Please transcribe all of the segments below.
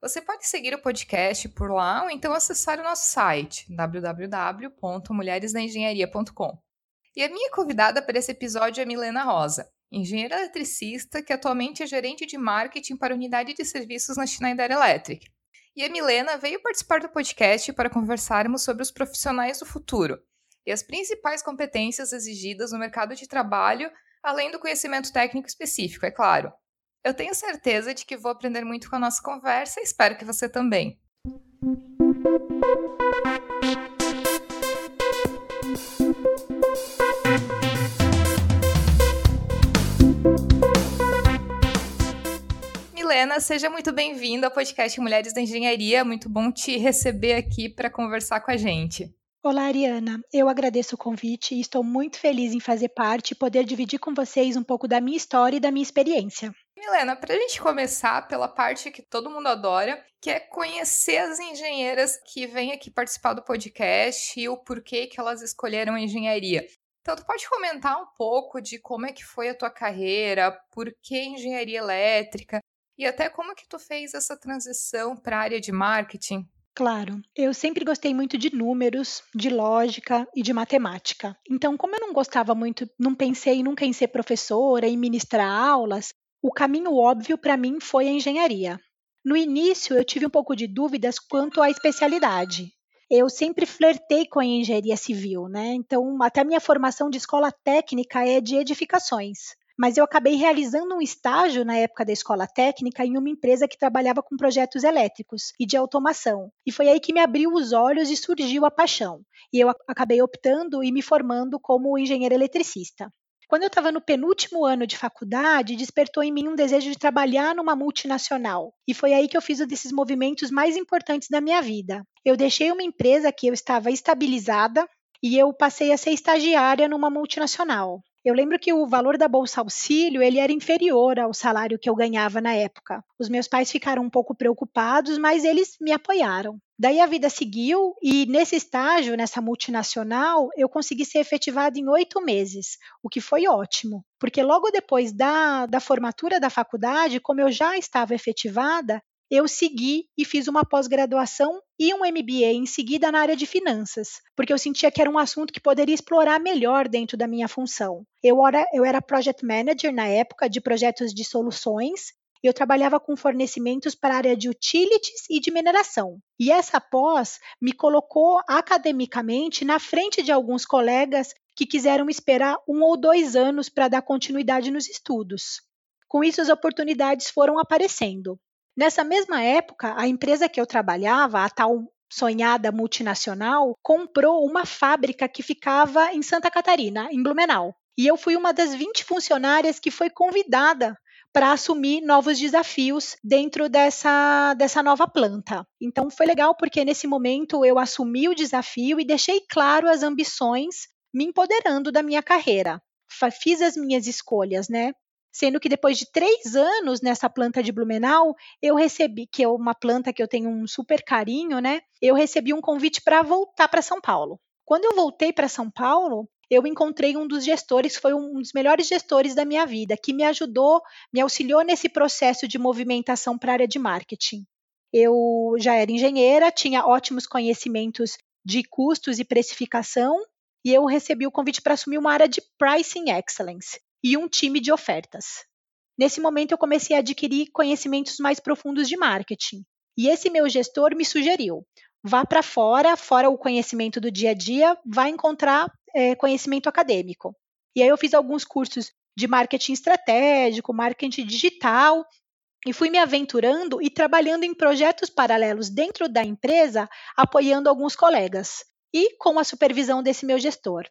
Você pode seguir o podcast por lá ou então acessar o nosso site www.mulheresdaengenharia.com. E a minha convidada para esse episódio é Milena Rosa, engenheira eletricista que atualmente é gerente de marketing para a unidade de serviços na Schneider Electric. E a Milena veio participar do podcast para conversarmos sobre os profissionais do futuro e as principais competências exigidas no mercado de trabalho, além do conhecimento técnico específico, é claro. Eu tenho certeza de que vou aprender muito com a nossa conversa e espero que você também. Milena, seja muito bem-vinda ao podcast Mulheres da Engenharia. Muito bom te receber aqui para conversar com a gente. Olá, Ariana. Eu agradeço o convite e estou muito feliz em fazer parte e poder dividir com vocês um pouco da minha história e da minha experiência. Milena, para a gente começar pela parte que todo mundo adora, que é conhecer as engenheiras que vêm aqui participar do podcast e o porquê que elas escolheram a engenharia. Então, tu pode comentar um pouco de como é que foi a tua carreira, por que engenharia elétrica e até como que tu fez essa transição para a área de marketing? Claro, eu sempre gostei muito de números, de lógica e de matemática. Então, como eu não gostava muito, não pensei nunca em ser professora, em ministrar aulas, o caminho óbvio para mim foi a engenharia. No início, eu tive um pouco de dúvidas quanto à especialidade. Eu sempre flertei com a engenharia civil, né? Então, até minha formação de escola técnica é de edificações. Mas eu acabei realizando um estágio na época da escola técnica em uma empresa que trabalhava com projetos elétricos e de automação. E foi aí que me abriu os olhos e surgiu a paixão. E eu acabei optando e me formando como engenheira eletricista. Quando eu estava no penúltimo ano de faculdade, despertou em mim um desejo de trabalhar numa multinacional. E foi aí que eu fiz um desses movimentos mais importantes da minha vida. Eu deixei uma empresa que eu estava estabilizada e eu passei a ser estagiária numa multinacional. Eu lembro que o valor da bolsa auxílio ele era inferior ao salário que eu ganhava na época. Os meus pais ficaram um pouco preocupados, mas eles me apoiaram. Daí a vida seguiu e nesse estágio, nessa multinacional, eu consegui ser efetivada em oito meses, o que foi ótimo, porque logo depois da, da formatura da faculdade, como eu já estava efetivada, eu segui e fiz uma pós-graduação e um MBA em seguida na área de finanças, porque eu sentia que era um assunto que poderia explorar melhor dentro da minha função. Eu era, eu era project manager na época de projetos de soluções eu trabalhava com fornecimentos para a área de utilities e de mineração. E essa pós me colocou academicamente na frente de alguns colegas que quiseram esperar um ou dois anos para dar continuidade nos estudos. Com isso, as oportunidades foram aparecendo. Nessa mesma época, a empresa que eu trabalhava, a tal sonhada multinacional, comprou uma fábrica que ficava em Santa Catarina, em Blumenau. E eu fui uma das 20 funcionárias que foi convidada para assumir novos desafios dentro dessa, dessa nova planta. Então foi legal porque nesse momento eu assumi o desafio e deixei claro as ambições, me empoderando da minha carreira. Fiz as minhas escolhas, né? sendo que depois de três anos nessa planta de Blumenau, eu recebi, que é uma planta que eu tenho um super carinho, né? Eu recebi um convite para voltar para São Paulo. Quando eu voltei para São Paulo, eu encontrei um dos gestores, foi um dos melhores gestores da minha vida, que me ajudou, me auxiliou nesse processo de movimentação para a área de marketing. Eu já era engenheira, tinha ótimos conhecimentos de custos e precificação, e eu recebi o convite para assumir uma área de pricing excellence e um time de ofertas. Nesse momento, eu comecei a adquirir conhecimentos mais profundos de marketing. E esse meu gestor me sugeriu: vá para fora, fora o conhecimento do dia a dia, vá encontrar é, conhecimento acadêmico. E aí eu fiz alguns cursos de marketing estratégico, marketing digital, e fui me aventurando e trabalhando em projetos paralelos dentro da empresa, apoiando alguns colegas e com a supervisão desse meu gestor.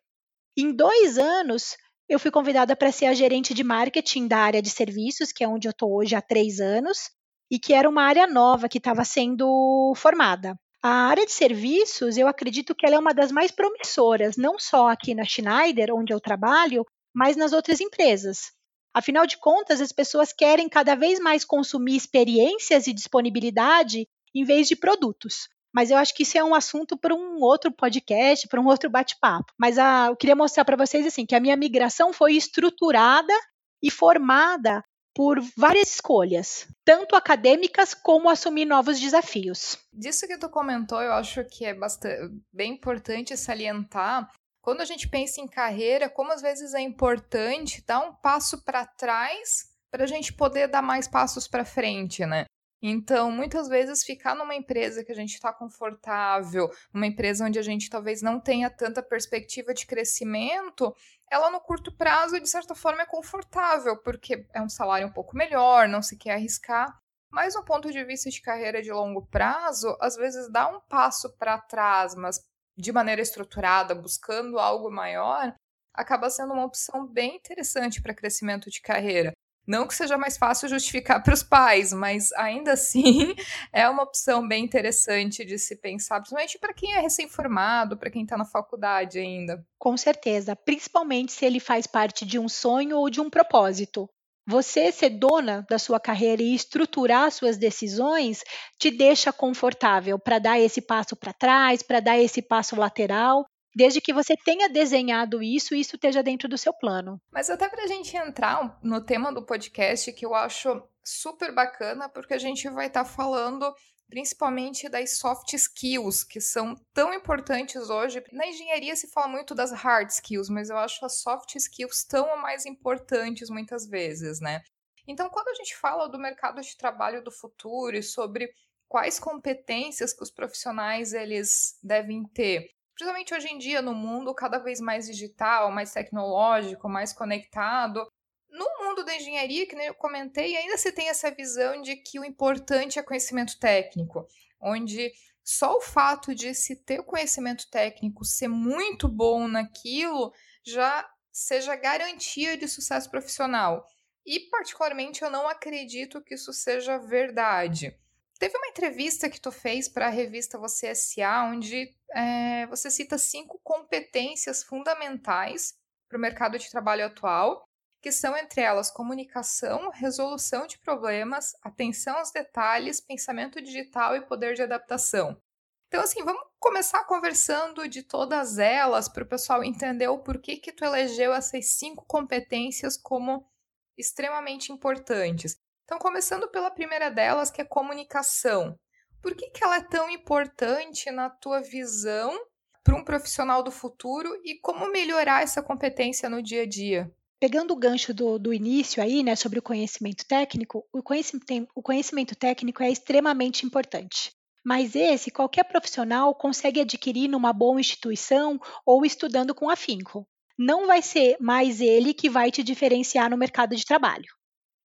Em dois anos, eu fui convidada para ser a gerente de marketing da área de serviços, que é onde eu estou hoje há três anos, e que era uma área nova que estava sendo formada. A área de serviços, eu acredito que ela é uma das mais promissoras, não só aqui na Schneider, onde eu trabalho, mas nas outras empresas. Afinal de contas, as pessoas querem cada vez mais consumir experiências e disponibilidade em vez de produtos. Mas eu acho que isso é um assunto para um outro podcast, para um outro bate-papo. Mas a, eu queria mostrar para vocês assim que a minha migração foi estruturada e formada por várias escolhas, tanto acadêmicas como assumir novos desafios. Disso que tu comentou, eu acho que é bastante, bem importante salientar. Quando a gente pensa em carreira, como às vezes é importante dar um passo para trás para a gente poder dar mais passos para frente, né? Então, muitas vezes, ficar numa empresa que a gente está confortável, uma empresa onde a gente talvez não tenha tanta perspectiva de crescimento, ela no curto prazo, de certa forma, é confortável, porque é um salário um pouco melhor, não se quer arriscar. Mas, no ponto de vista de carreira de longo prazo, às vezes dá um passo para trás, mas de maneira estruturada, buscando algo maior, acaba sendo uma opção bem interessante para crescimento de carreira. Não que seja mais fácil justificar para os pais, mas ainda assim é uma opção bem interessante de se pensar, principalmente para quem é recém-formado, para quem está na faculdade ainda. Com certeza, principalmente se ele faz parte de um sonho ou de um propósito. Você ser dona da sua carreira e estruturar suas decisões te deixa confortável para dar esse passo para trás, para dar esse passo lateral desde que você tenha desenhado isso e isso esteja dentro do seu plano. Mas até para a gente entrar no tema do podcast, que eu acho super bacana, porque a gente vai estar tá falando principalmente das soft skills, que são tão importantes hoje. Na engenharia se fala muito das hard skills, mas eu acho as soft skills tão mais importantes muitas vezes, né? Então, quando a gente fala do mercado de trabalho do futuro e sobre quais competências que os profissionais eles devem ter, principalmente hoje em dia, no mundo cada vez mais digital, mais tecnológico, mais conectado. No mundo da engenharia, que eu comentei, ainda se tem essa visão de que o importante é conhecimento técnico, onde só o fato de se ter conhecimento técnico ser muito bom naquilo já seja garantia de sucesso profissional. E, particularmente, eu não acredito que isso seja verdade. Teve uma entrevista que tu fez para a revista Você S.A., onde é, você cita cinco competências fundamentais para o mercado de trabalho atual, que são entre elas comunicação, resolução de problemas, atenção aos detalhes, pensamento digital e poder de adaptação. Então, assim, vamos começar conversando de todas elas para o pessoal entender o porquê que tu elegeu essas cinco competências como extremamente importantes. Então, começando pela primeira delas, que é comunicação. Por que, que ela é tão importante na tua visão para um profissional do futuro e como melhorar essa competência no dia a dia? Pegando o gancho do, do início aí, né, sobre o conhecimento técnico, o conhecimento, o conhecimento técnico é extremamente importante. Mas esse qualquer profissional consegue adquirir numa boa instituição ou estudando com afinco. Não vai ser mais ele que vai te diferenciar no mercado de trabalho.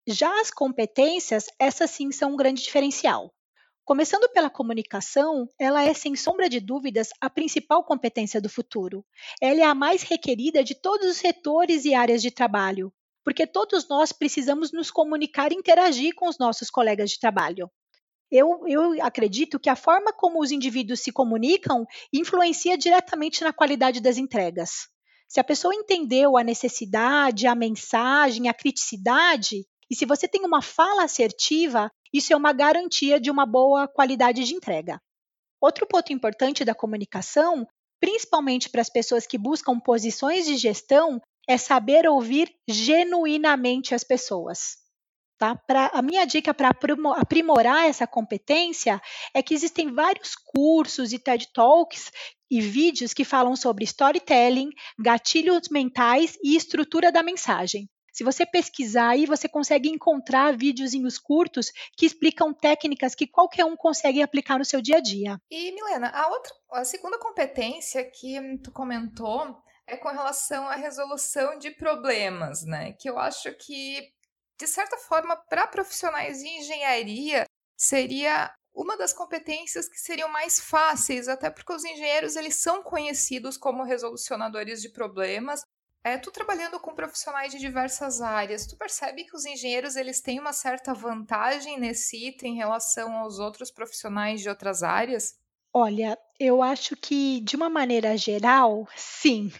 Já as competências, essas sim são um grande diferencial. Começando pela comunicação, ela é, sem sombra de dúvidas, a principal competência do futuro. Ela é a mais requerida de todos os setores e áreas de trabalho, porque todos nós precisamos nos comunicar e interagir com os nossos colegas de trabalho. Eu, eu, acredito que a forma como os indivíduos se comunicam influencia diretamente na qualidade das entregas. Se a pessoa entendeu a necessidade, a mensagem, a criticidade, e se você tem uma fala assertiva, isso é uma garantia de uma boa qualidade de entrega. Outro ponto importante da comunicação, principalmente para as pessoas que buscam posições de gestão, é saber ouvir genuinamente as pessoas. Tá? Pra, a minha dica para aprimorar essa competência é que existem vários cursos e TED Talks e vídeos que falam sobre storytelling, gatilhos mentais e estrutura da mensagem. Se você pesquisar aí, você consegue encontrar videozinhos curtos que explicam técnicas que qualquer um consegue aplicar no seu dia a dia. E Milena, a outra, a segunda competência que tu comentou é com relação à resolução de problemas, né? Que eu acho que de certa forma para profissionais de engenharia seria uma das competências que seriam mais fáceis, até porque os engenheiros eles são conhecidos como resolucionadores de problemas, é, tu trabalhando com profissionais de diversas áreas, tu percebe que os engenheiros eles têm uma certa vantagem nesse item em relação aos outros profissionais de outras áreas? Olha, eu acho que de uma maneira geral, sim,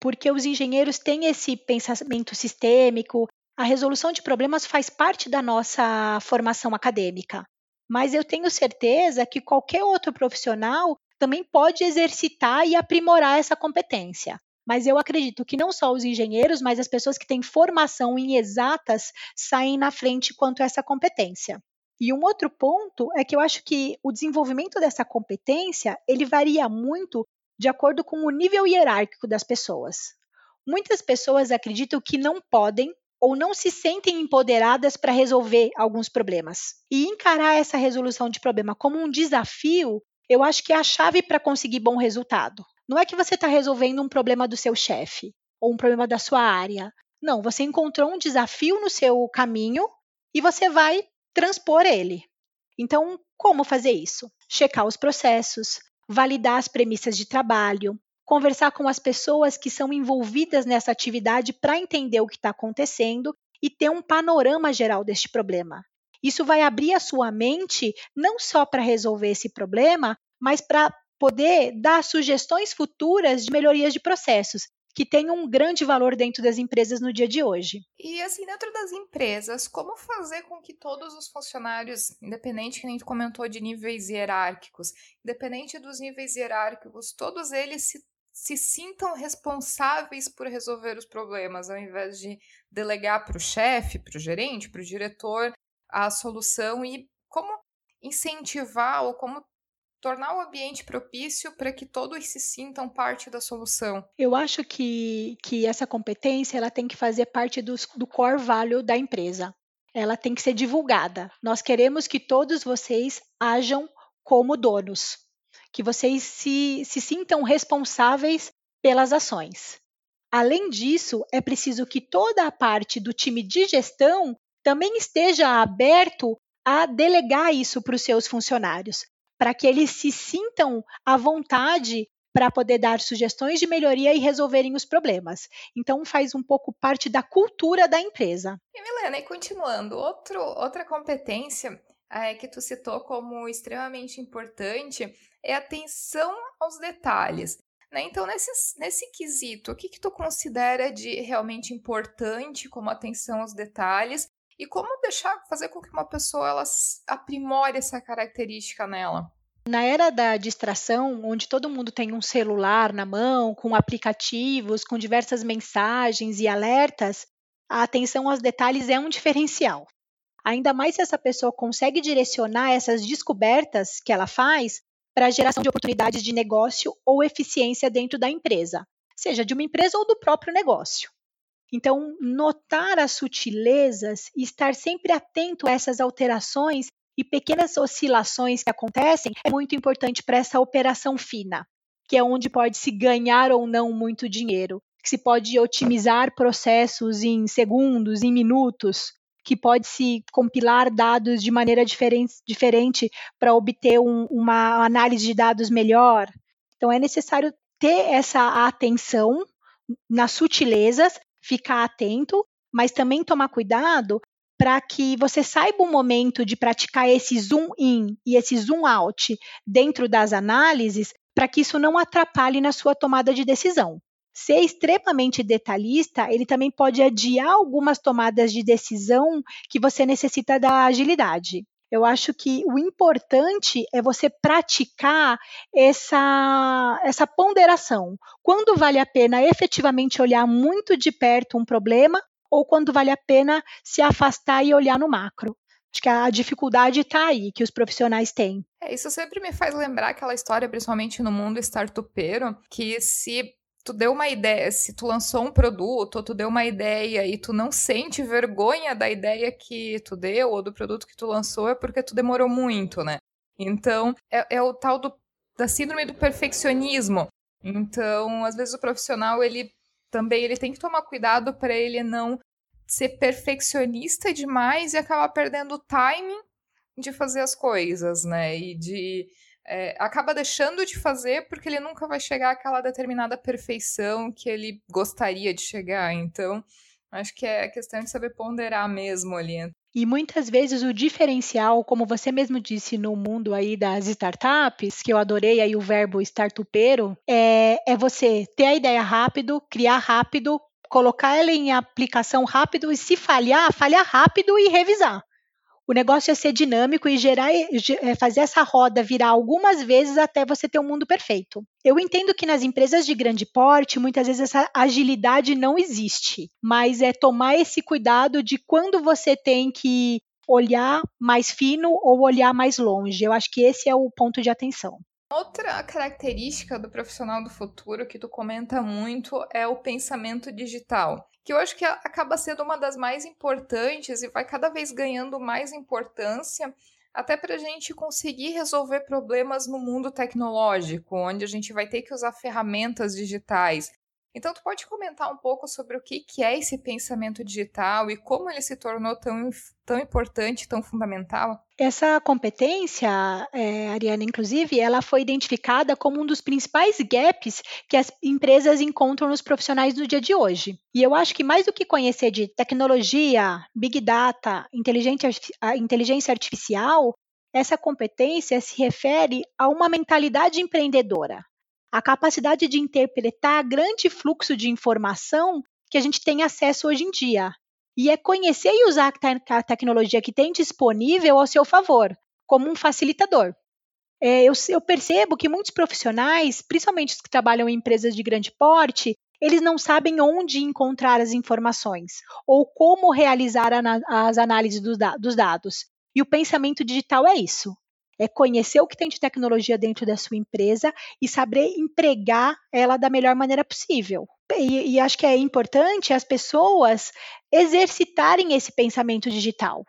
porque os engenheiros têm esse pensamento sistêmico, a resolução de problemas faz parte da nossa formação acadêmica. Mas eu tenho certeza que qualquer outro profissional também pode exercitar e aprimorar essa competência. Mas eu acredito que não só os engenheiros, mas as pessoas que têm formação em exatas saem na frente quanto a essa competência. E um outro ponto é que eu acho que o desenvolvimento dessa competência, ele varia muito de acordo com o nível hierárquico das pessoas. Muitas pessoas acreditam que não podem ou não se sentem empoderadas para resolver alguns problemas. E encarar essa resolução de problema como um desafio, eu acho que é a chave para conseguir bom resultado. Não é que você está resolvendo um problema do seu chefe ou um problema da sua área. Não, você encontrou um desafio no seu caminho e você vai transpor ele. Então, como fazer isso? Checar os processos, validar as premissas de trabalho, conversar com as pessoas que são envolvidas nessa atividade para entender o que está acontecendo e ter um panorama geral deste problema. Isso vai abrir a sua mente não só para resolver esse problema, mas para poder dar sugestões futuras de melhorias de processos, que tem um grande valor dentro das empresas no dia de hoje. E assim, dentro das empresas, como fazer com que todos os funcionários, independente que a gente comentou de níveis hierárquicos, independente dos níveis hierárquicos, todos eles se, se sintam responsáveis por resolver os problemas, ao invés de delegar para o chefe, para o gerente, para o diretor a solução e como incentivar ou como tornar o ambiente propício para que todos se sintam parte da solução. Eu acho que, que essa competência ela tem que fazer parte do, do core value da empresa. Ela tem que ser divulgada. Nós queremos que todos vocês ajam como donos, que vocês se, se sintam responsáveis pelas ações. Além disso, é preciso que toda a parte do time de gestão também esteja aberto a delegar isso para os seus funcionários para que eles se sintam à vontade para poder dar sugestões de melhoria e resolverem os problemas. Então faz um pouco parte da cultura da empresa. E Milena, e continuando, outro, outra competência é, que tu citou como extremamente importante é a atenção aos detalhes. Né? Então, nesse, nesse quesito, o que, que tu considera de realmente importante como atenção aos detalhes e como deixar fazer com que uma pessoa ela aprimore essa característica nela? Na era da distração, onde todo mundo tem um celular na mão, com aplicativos, com diversas mensagens e alertas, a atenção aos detalhes é um diferencial. Ainda mais se essa pessoa consegue direcionar essas descobertas que ela faz para a geração de oportunidades de negócio ou eficiência dentro da empresa, seja de uma empresa ou do próprio negócio. Então, notar as sutilezas e estar sempre atento a essas alterações e pequenas oscilações que acontecem é muito importante para essa operação fina, que é onde pode se ganhar ou não muito dinheiro, que se pode otimizar processos em segundos, em minutos, que pode se compilar dados de maneira diferente, diferente para obter um, uma análise de dados melhor. Então, é necessário ter essa atenção nas sutilezas ficar atento, mas também tomar cuidado para que você saiba o momento de praticar esse zoom in e esse zoom out dentro das análises, para que isso não atrapalhe na sua tomada de decisão. Ser extremamente detalhista, ele também pode adiar algumas tomadas de decisão que você necessita da agilidade. Eu acho que o importante é você praticar essa, essa ponderação. Quando vale a pena efetivamente olhar muito de perto um problema ou quando vale a pena se afastar e olhar no macro. Acho que a dificuldade está aí, que os profissionais têm. É, isso sempre me faz lembrar aquela história, principalmente no mundo startupeiro, que se tu deu uma ideia, se tu lançou um produto, ou tu deu uma ideia e tu não sente vergonha da ideia que tu deu ou do produto que tu lançou, é porque tu demorou muito, né? Então, é, é o tal do, da síndrome do perfeccionismo. Então, às vezes o profissional, ele também ele tem que tomar cuidado para ele não ser perfeccionista demais e acabar perdendo o timing de fazer as coisas, né? E de é, acaba deixando de fazer porque ele nunca vai chegar àquela determinada perfeição que ele gostaria de chegar. Então, acho que é questão de saber ponderar mesmo ali. E muitas vezes o diferencial, como você mesmo disse no mundo aí das startups, que eu adorei aí o verbo startupeiro, é, é você ter a ideia rápido, criar rápido, colocar ela em aplicação rápido e se falhar, falhar rápido e revisar. O negócio é ser dinâmico e gerar, é, fazer essa roda virar algumas vezes até você ter um mundo perfeito. Eu entendo que nas empresas de grande porte, muitas vezes essa agilidade não existe, mas é tomar esse cuidado de quando você tem que olhar mais fino ou olhar mais longe. Eu acho que esse é o ponto de atenção. Outra característica do profissional do futuro que tu comenta muito é o pensamento digital que eu acho que acaba sendo uma das mais importantes e vai cada vez ganhando mais importância, até para a gente conseguir resolver problemas no mundo tecnológico, onde a gente vai ter que usar ferramentas digitais. Então, tu pode comentar um pouco sobre o que, é esse pensamento digital e como ele se tornou tão, tão importante, tão fundamental? Essa competência, é, Ariana, inclusive, ela foi identificada como um dos principais gaps que as empresas encontram nos profissionais do dia de hoje. E eu acho que mais do que conhecer de tecnologia, big data, inteligência artificial, essa competência se refere a uma mentalidade empreendedora a capacidade de interpretar grande fluxo de informação que a gente tem acesso hoje em dia. E é conhecer e usar a tecnologia que tem disponível ao seu favor, como um facilitador. É, eu, eu percebo que muitos profissionais, principalmente os que trabalham em empresas de grande porte, eles não sabem onde encontrar as informações ou como realizar as análises dos dados. E o pensamento digital é isso é conhecer o que tem de tecnologia dentro da sua empresa e saber empregar ela da melhor maneira possível. E, e acho que é importante as pessoas exercitarem esse pensamento digital.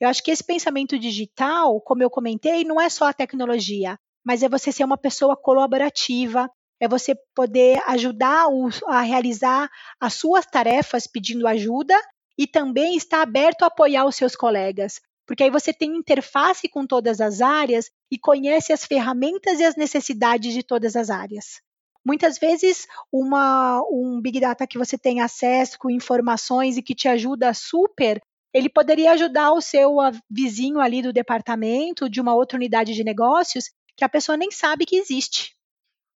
Eu acho que esse pensamento digital, como eu comentei, não é só a tecnologia, mas é você ser uma pessoa colaborativa, é você poder ajudar a realizar as suas tarefas pedindo ajuda e também estar aberto a apoiar os seus colegas porque aí você tem interface com todas as áreas e conhece as ferramentas e as necessidades de todas as áreas. Muitas vezes, uma, um Big Data que você tem acesso com informações e que te ajuda super, ele poderia ajudar o seu vizinho ali do departamento, de uma outra unidade de negócios, que a pessoa nem sabe que existe.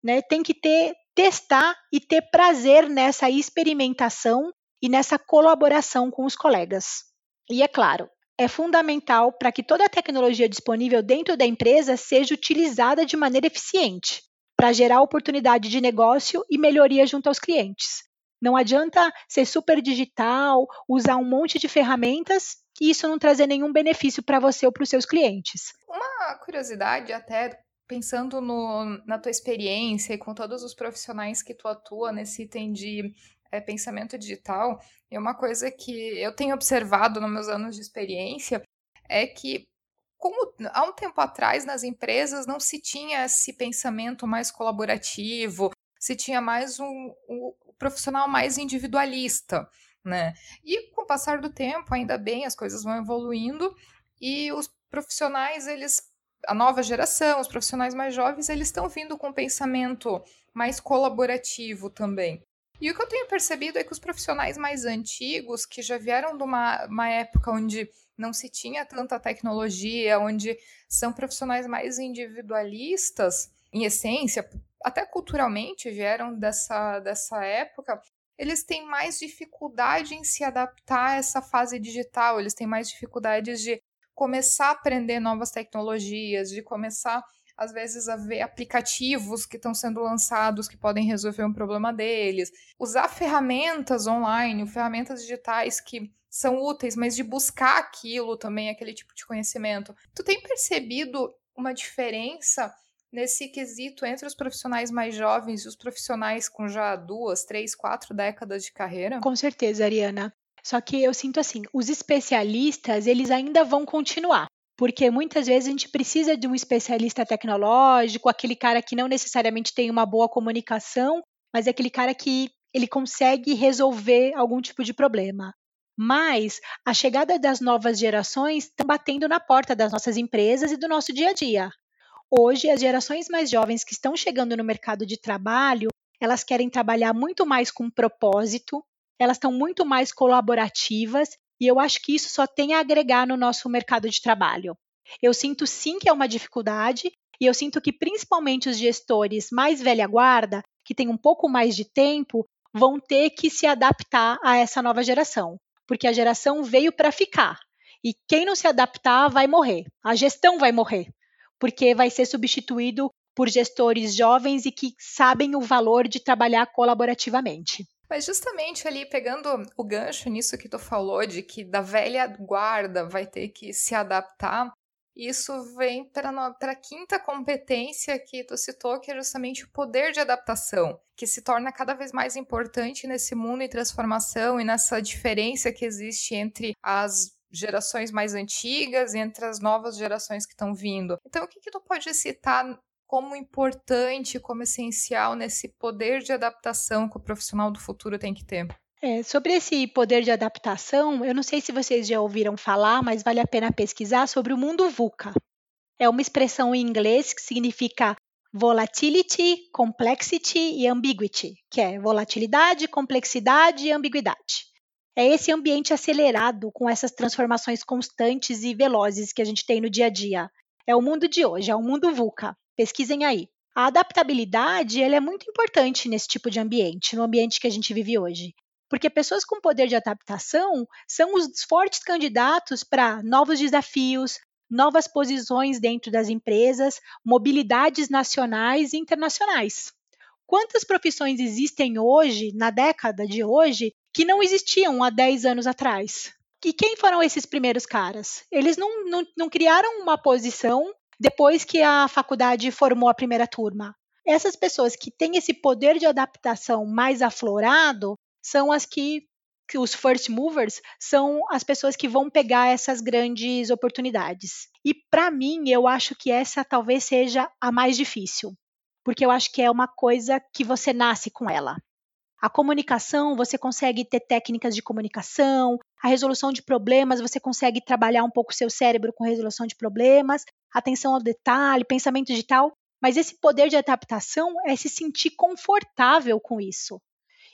Né? Tem que ter, testar e ter prazer nessa experimentação e nessa colaboração com os colegas. E é claro, é fundamental para que toda a tecnologia disponível dentro da empresa seja utilizada de maneira eficiente, para gerar oportunidade de negócio e melhoria junto aos clientes. Não adianta ser super digital, usar um monte de ferramentas e isso não trazer nenhum benefício para você ou para os seus clientes. Uma curiosidade, até pensando no, na tua experiência e com todos os profissionais que tu atua nesse item de é, pensamento digital, e uma coisa que eu tenho observado nos meus anos de experiência é que, como há um tempo atrás nas empresas não se tinha esse pensamento mais colaborativo, se tinha mais um, um profissional mais individualista, né? E com o passar do tempo, ainda bem, as coisas vão evoluindo e os profissionais, eles a nova geração, os profissionais mais jovens, eles estão vindo com um pensamento mais colaborativo também. E o que eu tenho percebido é que os profissionais mais antigos, que já vieram de uma, uma época onde não se tinha tanta tecnologia, onde são profissionais mais individualistas, em essência, até culturalmente vieram dessa, dessa época, eles têm mais dificuldade em se adaptar a essa fase digital, eles têm mais dificuldades de começar a aprender novas tecnologias, de começar às vezes, a ver aplicativos que estão sendo lançados que podem resolver um problema deles, usar ferramentas online, ferramentas digitais que são úteis, mas de buscar aquilo também, aquele tipo de conhecimento. Tu tem percebido uma diferença nesse quesito entre os profissionais mais jovens e os profissionais com já duas, três, quatro décadas de carreira? Com certeza, Ariana. Só que eu sinto assim, os especialistas, eles ainda vão continuar porque muitas vezes a gente precisa de um especialista tecnológico, aquele cara que não necessariamente tem uma boa comunicação, mas é aquele cara que ele consegue resolver algum tipo de problema. Mas a chegada das novas gerações está batendo na porta das nossas empresas e do nosso dia a dia. Hoje, as gerações mais jovens que estão chegando no mercado de trabalho, elas querem trabalhar muito mais com propósito, elas estão muito mais colaborativas E eu acho que isso só tem a agregar no nosso mercado de trabalho. Eu sinto sim que é uma dificuldade, e eu sinto que principalmente os gestores mais velha guarda, que têm um pouco mais de tempo, vão ter que se adaptar a essa nova geração, porque a geração veio para ficar. E quem não se adaptar vai morrer. A gestão vai morrer, porque vai ser substituído por gestores jovens e que sabem o valor de trabalhar colaborativamente. Mas justamente ali, pegando o gancho nisso que tu falou, de que da velha guarda vai ter que se adaptar, isso vem para a quinta competência que tu citou, que é justamente o poder de adaptação, que se torna cada vez mais importante nesse mundo em transformação e nessa diferença que existe entre as gerações mais antigas e entre as novas gerações que estão vindo. Então, o que, que tu pode citar como importante, como essencial nesse poder de adaptação que o profissional do futuro tem que ter? É, sobre esse poder de adaptação, eu não sei se vocês já ouviram falar, mas vale a pena pesquisar sobre o mundo VUCA. É uma expressão em inglês que significa volatility, complexity e ambiguity, que é volatilidade, complexidade e ambiguidade. É esse ambiente acelerado com essas transformações constantes e velozes que a gente tem no dia a dia. É o mundo de hoje, é o mundo VUCA. Pesquisem aí. A adaptabilidade ela é muito importante nesse tipo de ambiente, no ambiente que a gente vive hoje porque pessoas com poder de adaptação são os fortes candidatos para novos desafios, novas posições dentro das empresas, mobilidades nacionais e internacionais. Quantas profissões existem hoje, na década de hoje, que não existiam há 10 anos atrás? E quem foram esses primeiros caras? Eles não, não, não criaram uma posição depois que a faculdade formou a primeira turma. Essas pessoas que têm esse poder de adaptação mais aflorado, são as que, que os first movers são as pessoas que vão pegar essas grandes oportunidades. E para mim, eu acho que essa talvez seja a mais difícil, porque eu acho que é uma coisa que você nasce com ela. A comunicação, você consegue ter técnicas de comunicação, a resolução de problemas, você consegue trabalhar um pouco o seu cérebro com resolução de problemas, atenção ao detalhe, pensamento digital, mas esse poder de adaptação é se sentir confortável com isso.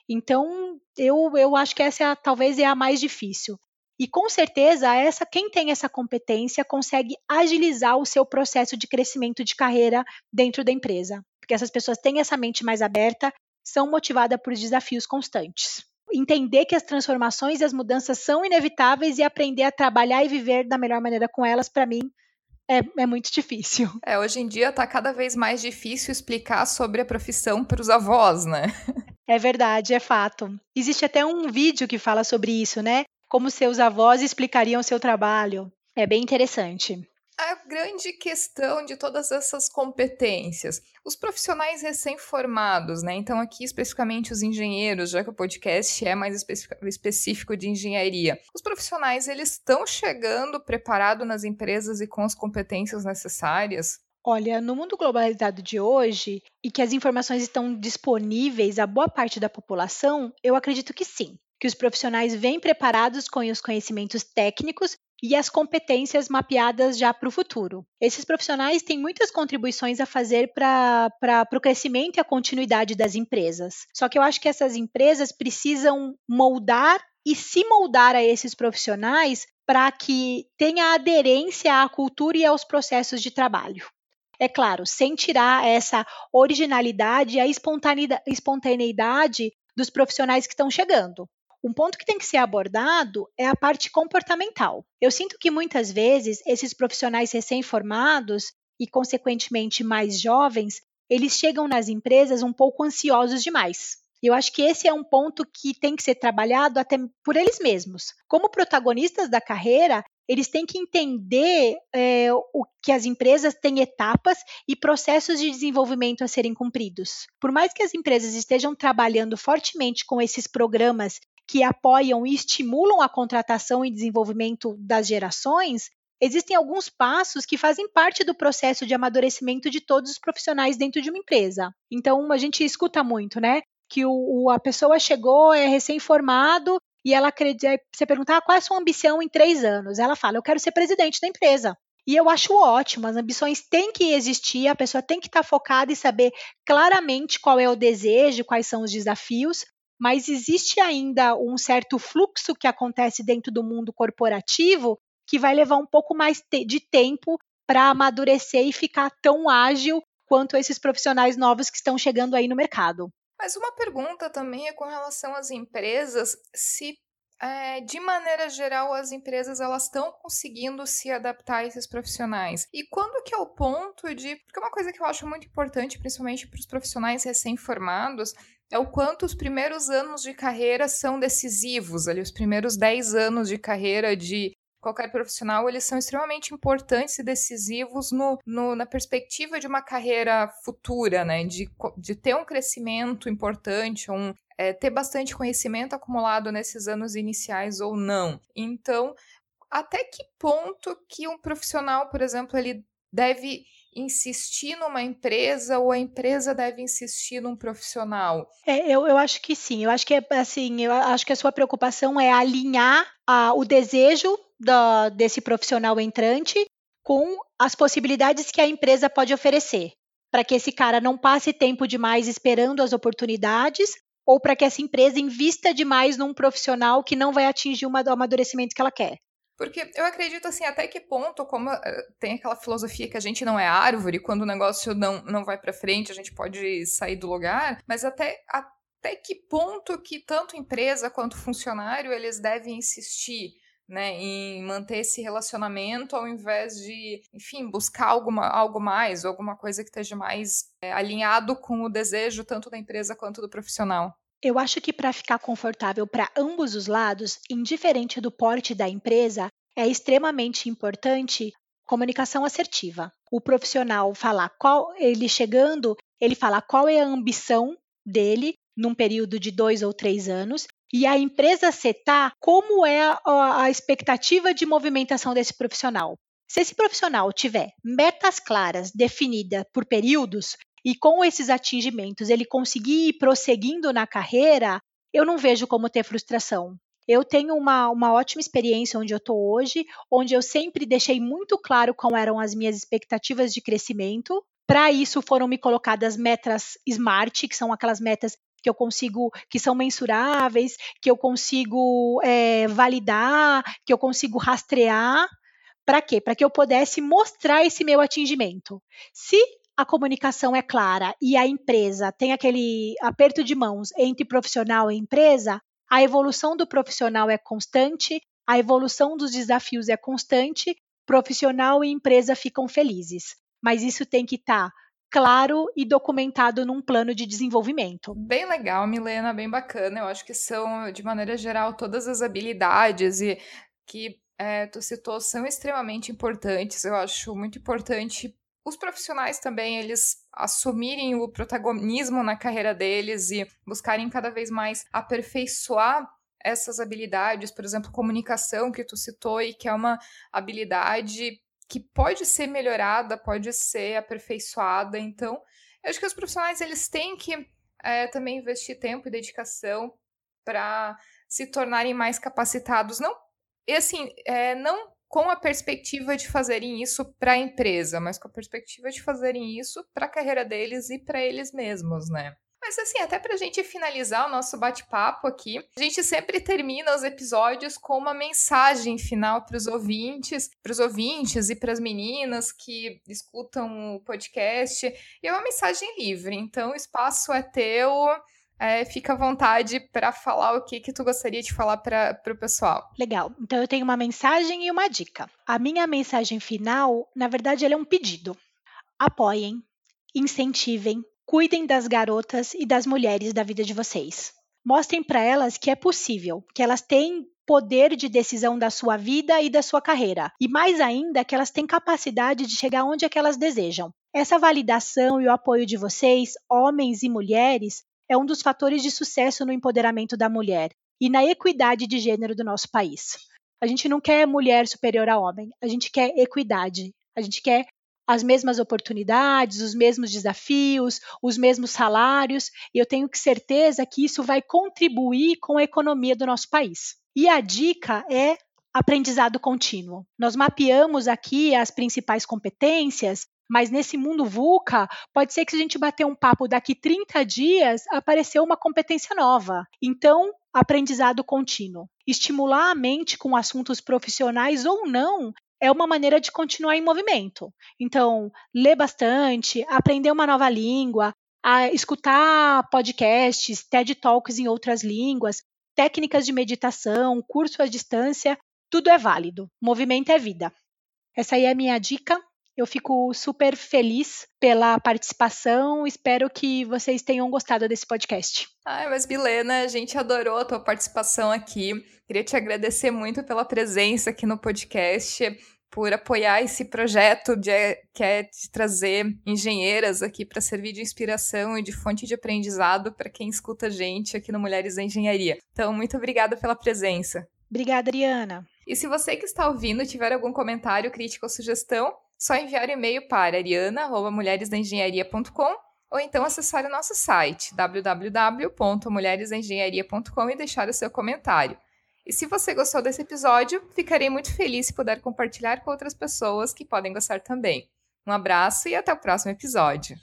Então, eu, eu acho que essa é a, talvez é a mais difícil. E com certeza, essa quem tem essa competência consegue agilizar o seu processo de crescimento de carreira dentro da empresa, porque essas pessoas têm essa mente mais aberta, são motivadas por desafios constantes. Entender que as transformações e as mudanças são inevitáveis e aprender a trabalhar e viver da melhor maneira com elas, para mim, é, é, muito difícil. É, hoje em dia está cada vez mais difícil explicar sobre a profissão para os avós, né? É verdade, é fato. Existe até um vídeo que fala sobre isso, né? Como seus avós explicariam seu trabalho. É bem interessante. A grande questão de todas essas competências. Os profissionais recém-formados, né? Então, aqui especificamente os engenheiros, já que o podcast é mais específico de engenharia. Os profissionais, eles estão chegando preparados nas empresas e com as competências necessárias? Olha, no mundo globalizado de hoje, e que as informações estão disponíveis a boa parte da população, eu acredito que sim, que os profissionais vêm preparados com os conhecimentos técnicos e as competências mapeadas já para o futuro. Esses profissionais têm muitas contribuições a fazer para o crescimento e a continuidade das empresas. Só que eu acho que essas empresas precisam moldar e se moldar a esses profissionais para que tenha aderência à cultura e aos processos de trabalho. É claro, sem tirar essa originalidade e a espontaneidade dos profissionais que estão chegando. Um ponto que tem que ser abordado é a parte comportamental. Eu sinto que muitas vezes esses profissionais recém-formados e, consequentemente, mais jovens, eles chegam nas empresas um pouco ansiosos demais. Eu acho que esse é um ponto que tem que ser trabalhado até por eles mesmos. Como protagonistas da carreira, eles têm que entender é, o que as empresas têm etapas e processos de desenvolvimento a serem cumpridos. Por mais que as empresas estejam trabalhando fortemente com esses programas que apoiam e estimulam a contratação e desenvolvimento das gerações, existem alguns passos que fazem parte do processo de amadurecimento de todos os profissionais dentro de uma empresa. Então, a gente escuta muito, né? Que o, a pessoa chegou, é recém-formado e ela acredita. Você perguntar ah, qual é a sua ambição em três anos? Ela fala: eu quero ser presidente da empresa. E eu acho ótimo, as ambições têm que existir, a pessoa tem que estar focada e saber claramente qual é o desejo, quais são os desafios, mas existe ainda um certo fluxo que acontece dentro do mundo corporativo que vai levar um pouco mais de tempo para amadurecer e ficar tão ágil quanto esses profissionais novos que estão chegando aí no mercado. Mas uma pergunta também é com relação às empresas, se é, de maneira geral as empresas elas estão conseguindo se adaptar a esses profissionais. E quando que é o ponto de, porque uma coisa que eu acho muito importante, principalmente para os profissionais recém-formados, é o quanto os primeiros anos de carreira são decisivos, ali os primeiros 10 anos de carreira de qualquer profissional, eles são extremamente importantes e decisivos no, no, na perspectiva de uma carreira futura, né? De, de ter um crescimento importante, um, é, ter bastante conhecimento acumulado nesses anos iniciais ou não. Então, até que ponto que um profissional, por exemplo, ele deve insistir numa empresa ou a empresa deve insistir num profissional? É, eu, eu acho que sim. Eu acho que é assim, eu acho que a sua preocupação é alinhar a, o desejo da, desse profissional entrante com as possibilidades que a empresa pode oferecer, para que esse cara não passe tempo demais esperando as oportunidades ou para que essa empresa invista demais num profissional que não vai atingir o amadurecimento que ela quer. Porque eu acredito assim, até que ponto, como uh, tem aquela filosofia que a gente não é árvore, quando o negócio não, não vai para frente, a gente pode sair do lugar, mas até, até que ponto que tanto empresa quanto funcionário eles devem insistir né, em manter esse relacionamento ao invés de, enfim, buscar alguma, algo mais, alguma coisa que esteja mais é, alinhado com o desejo tanto da empresa quanto do profissional. Eu acho que para ficar confortável para ambos os lados, indiferente do porte da empresa, é extremamente importante comunicação assertiva. O profissional falar qual ele chegando, ele falar qual é a ambição dele num período de dois ou três anos e a empresa setar como é a, a expectativa de movimentação desse profissional. Se esse profissional tiver metas claras definidas por períodos e com esses atingimentos ele conseguir ir prosseguindo na carreira, eu não vejo como ter frustração. Eu tenho uma, uma ótima experiência onde eu estou hoje, onde eu sempre deixei muito claro quais eram as minhas expectativas de crescimento. Para isso foram me colocadas metas SMART, que são aquelas metas que eu consigo, que são mensuráveis, que eu consigo é, validar, que eu consigo rastrear. Para quê? Para que eu pudesse mostrar esse meu atingimento. Se a comunicação é clara e a empresa tem aquele aperto de mãos entre profissional e empresa, a evolução do profissional é constante, a evolução dos desafios é constante, profissional e empresa ficam felizes. Mas isso tem que estar tá claro e documentado num plano de desenvolvimento. Bem legal, Milena, bem bacana. Eu acho que são, de maneira geral, todas as habilidades e que é, tu citou são extremamente importantes. Eu acho muito importante os profissionais também eles assumirem o protagonismo na carreira deles e buscarem cada vez mais aperfeiçoar essas habilidades, por exemplo, comunicação que tu citou e que é uma habilidade que pode ser melhorada, pode ser aperfeiçoada. Então, eu acho que os profissionais eles têm que é, também investir tempo e dedicação para se tornarem mais capacitados. Não, e assim, é, não com a perspectiva de fazerem isso para a empresa, mas com a perspectiva de fazerem isso para a carreira deles e para eles mesmos, né? Mas assim, até pra gente finalizar o nosso bate-papo aqui, a gente sempre termina os episódios com uma mensagem final para os ouvintes, para os ouvintes e para as meninas que escutam o podcast. E é uma mensagem livre, então o espaço é teu. É, fica à vontade para falar o que, que tu gostaria de falar para o pessoal. Legal. Então eu tenho uma mensagem e uma dica. A minha mensagem final, na verdade, ela é um pedido. Apoiem, incentivem, Cuidem das garotas e das mulheres da vida de vocês. Mostrem para elas que é possível, que elas têm poder de decisão da sua vida e da sua carreira, e mais ainda que elas têm capacidade de chegar onde é que elas desejam. Essa validação e o apoio de vocês, homens e mulheres, é um dos fatores de sucesso no empoderamento da mulher e na equidade de gênero do nosso país. A gente não quer mulher superior a homem, a gente quer equidade. A gente quer as mesmas oportunidades, os mesmos desafios, os mesmos salários, e eu tenho certeza que isso vai contribuir com a economia do nosso país. E a dica é aprendizado contínuo. Nós mapeamos aqui as principais competências, Mas nesse mundo VUCA, pode ser que se a gente bater um papo daqui 30 dias, apareceu uma competência nova. Então, aprendizado contínuo. Estimular a mente com assuntos profissionais ou não é uma maneira de continuar em movimento. Então, ler bastante, aprender uma nova língua, escutar podcasts, TED Talks em outras línguas, técnicas de meditação, curso à distância, tudo é válido. Movimento é vida. Essa aí é a minha dica. Eu fico super feliz pela participação. Espero que vocês tenham gostado desse podcast. Ai, mas Bilena, a gente adorou a tua participação aqui. Queria te agradecer muito pela presença aqui no podcast, por apoiar esse projeto de, que é de trazer engenheiras aqui para servir de inspiração e de fonte de aprendizado para quem escuta a gente aqui no Mulheres da Engenharia. Então, muito obrigada pela presença. Obrigada, Ariana. E se você que está ouvindo tiver algum comentário, crítica ou sugestão, só enviar e-mail para ariana.mulheresdaengenharia.com ou então acessar o nosso site www.mulheresdaengenharia.com e deixar o seu comentário. E se você gostou desse episódio, ficarei muito feliz se puder compartilhar com outras pessoas que podem gostar também. Um abraço e até o próximo episódio.